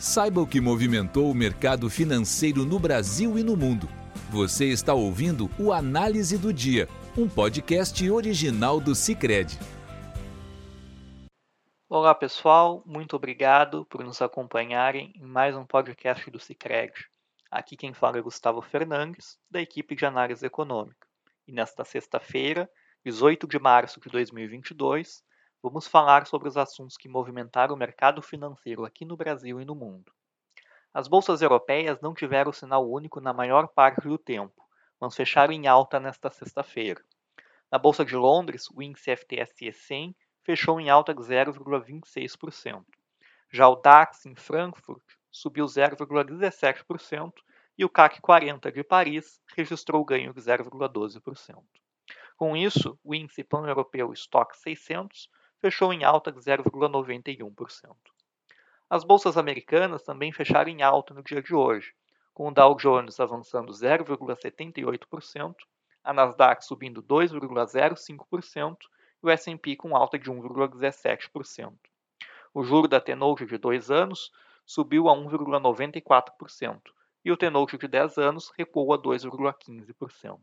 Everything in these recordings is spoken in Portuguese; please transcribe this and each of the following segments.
Saiba o que movimentou o mercado financeiro no Brasil e no mundo. Você está ouvindo o Análise do Dia, um podcast original do Cicred. Olá pessoal, muito obrigado por nos acompanharem em mais um podcast do Cicred. Aqui quem fala é Gustavo Fernandes, da equipe de análise econômica. E nesta sexta-feira, 18 de março de 2022, vamos falar sobre os assuntos que movimentaram o mercado financeiro aqui no Brasil e no mundo. As bolsas europeias não tiveram sinal único na maior parte do tempo, mas fecharam em alta nesta sexta-feira. Na Bolsa de Londres, o índice FTSE 100 fechou em alta de 0,26%. Já o DAX em Frankfurt subiu 0,17% e o CAC 40 de Paris registrou ganho de 0,12%. Com isso, o índice pan-europeu Stock 600 fechou em alta de 0,91%. As bolsas americanas também fecharam em alta no dia de hoje, com o Dow Jones avançando 0,78%, a Nasdaq subindo 2,05% e o S&P com alta de 1,17%. O juro da T-Note de 2 anos subiu a 1,94% e o T-Note de 10 anos recuou a 2,15%.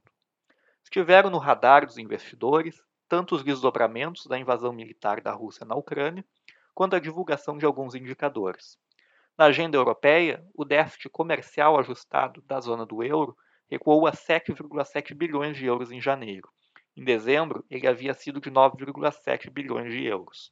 Estiveram no radar dos investidores tanto os desdobramentos da invasão militar da Rússia na Ucrânia, quanto a divulgação de alguns indicadores. Na agenda europeia, o déficit comercial ajustado da zona do euro recuou a 7,7 bilhões de euros em janeiro. Em dezembro, ele havia sido de 9,7 bilhões de euros.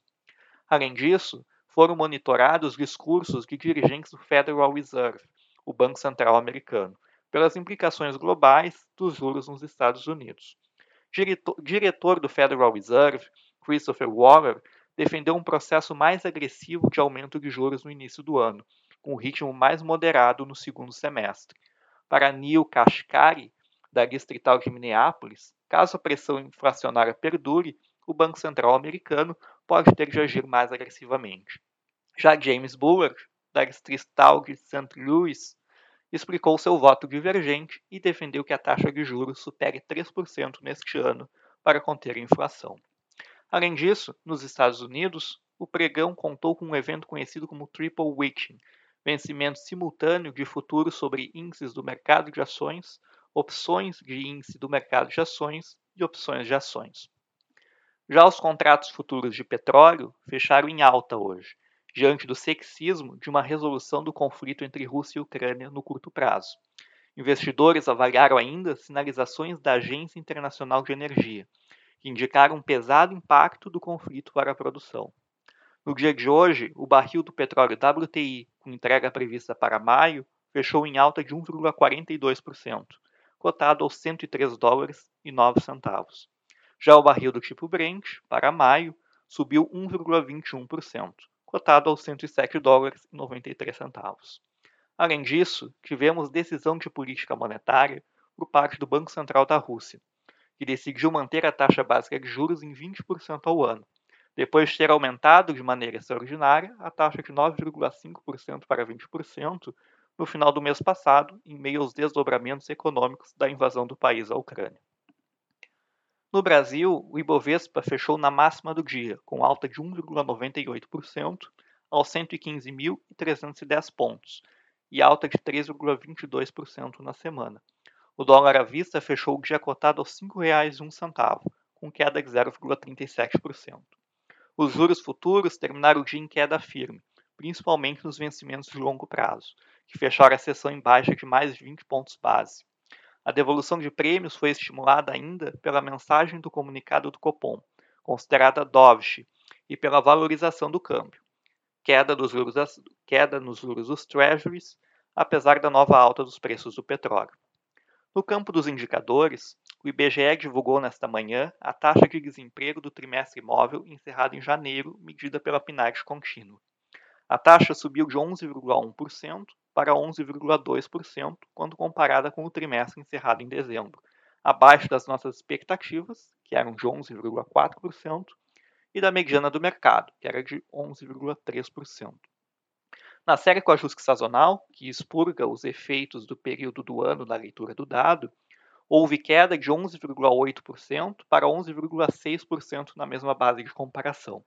Além disso, foram monitorados os discursos de dirigentes do Federal Reserve, o Banco Central americano, pelas implicações globais dos juros nos Estados Unidos. Diretor, diretor do Federal Reserve, Christopher Waller, defendeu um processo mais agressivo de aumento de juros no início do ano, com um ritmo mais moderado no segundo semestre. Para Neil Kashkari, da Distrital de Minneapolis, caso a pressão inflacionária perdure, o Banco Central americano pode ter de agir mais agressivamente. Já James Bullard, da Distrital de St. Louis, explicou seu voto divergente e defendeu que a taxa de juros supere 3% neste ano para conter a inflação. Além disso, nos Estados Unidos, o pregão contou com um evento conhecido como Triple Witching, vencimento simultâneo de futuros sobre índices do mercado de ações, opções de índice do mercado de ações e opções de ações. Já os contratos futuros de petróleo fecharam em alta hoje, diante do sexismo de uma resolução do conflito entre Rússia e Ucrânia no curto prazo. Investidores avaliaram ainda sinalizações da Agência Internacional de Energia, que indicaram um pesado impacto do conflito para a produção. No dia de hoje, o barril do petróleo WTI, com entrega prevista para maio, fechou em alta de 1,42%, cotado aos 103 dólares e 9 centavos. Já o barril do tipo Brent, para maio, subiu 1,21%, cotado aos 107 dólares e 93 centavos. Além disso, tivemos decisão de política monetária por parte do Banco Central da Rússia, que decidiu manter a taxa básica de juros em 20% ao ano, depois de ter aumentado de maneira extraordinária a taxa de 9,5% para 20% no final do mês passado, em meio aos desdobramentos econômicos da invasão do país à Ucrânia. No Brasil, o Ibovespa fechou na máxima do dia, com alta de 1,98% aos 115.310 pontos e alta de 3,22% na semana. O dólar à vista fechou o dia cotado aos R$ 5,01, com queda de 0,37%. Os juros futuros terminaram o dia em queda firme, principalmente nos vencimentos de longo prazo, que fecharam a sessão em baixa de mais de 20 pontos base. A devolução de prêmios foi estimulada ainda pela mensagem do comunicado do Copom, considerada dovish, e pela valorização do câmbio, queda, dos juros queda nos juros dos treasuries, apesar da nova alta dos preços do petróleo. No campo dos indicadores, o IBGE divulgou nesta manhã a taxa de desemprego do trimestre imóvel encerrado em janeiro, medida pela PNAD contínua. A taxa subiu de 11,1% para 11,2% quando comparada com o trimestre encerrado em dezembro, abaixo das nossas expectativas, que eram de 11,4%, e da mediana do mercado, que era de 11,3%. Na série com ajuste sazonal, que expurga os efeitos do período do ano na leitura do dado, houve queda de 11,8% para 11,6% na mesma base de comparação.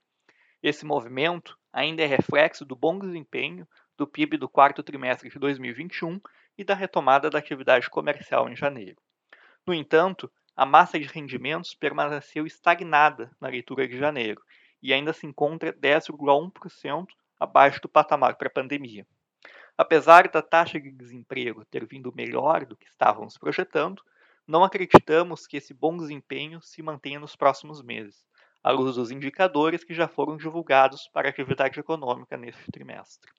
Esse movimento ainda é reflexo do bom desempenho do PIB do quarto trimestre de 2021 e da retomada da atividade comercial em janeiro. No entanto, a massa de rendimentos permaneceu estagnada na leitura de janeiro e ainda se encontra 10,1% abaixo do patamar pré-pandemia. Apesar da taxa de desemprego ter vindo melhor do que estávamos projetando, não acreditamos que esse bom desempenho se mantenha nos próximos meses, à luz dos indicadores que já foram divulgados para a atividade econômica neste trimestre.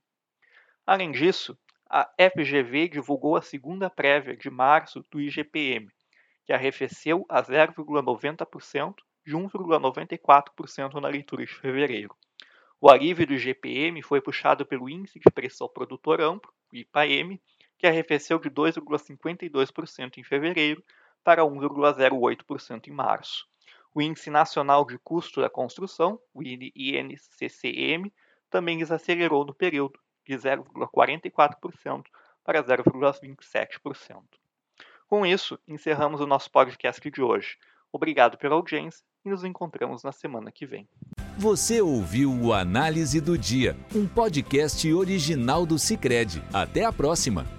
Além disso, a FGV divulgou a segunda prévia de março do IGPM, que arrefeceu a 0,90% de 1,94% na leitura de fevereiro. O alívio do IGPM foi puxado pelo Índice de Pressão Produtor Amplo, IPAM, que arrefeceu de 2,52% em fevereiro para 1,08% em março. O Índice Nacional de Custo da Construção, o INCCM, também desacelerou no período, de 0,44% para 0,27%. Com isso, encerramos o nosso podcast de hoje. Obrigado pela audiência e nos encontramos na semana que vem. Você ouviu o Análise do Dia, um podcast original do Cicred. Até a próxima!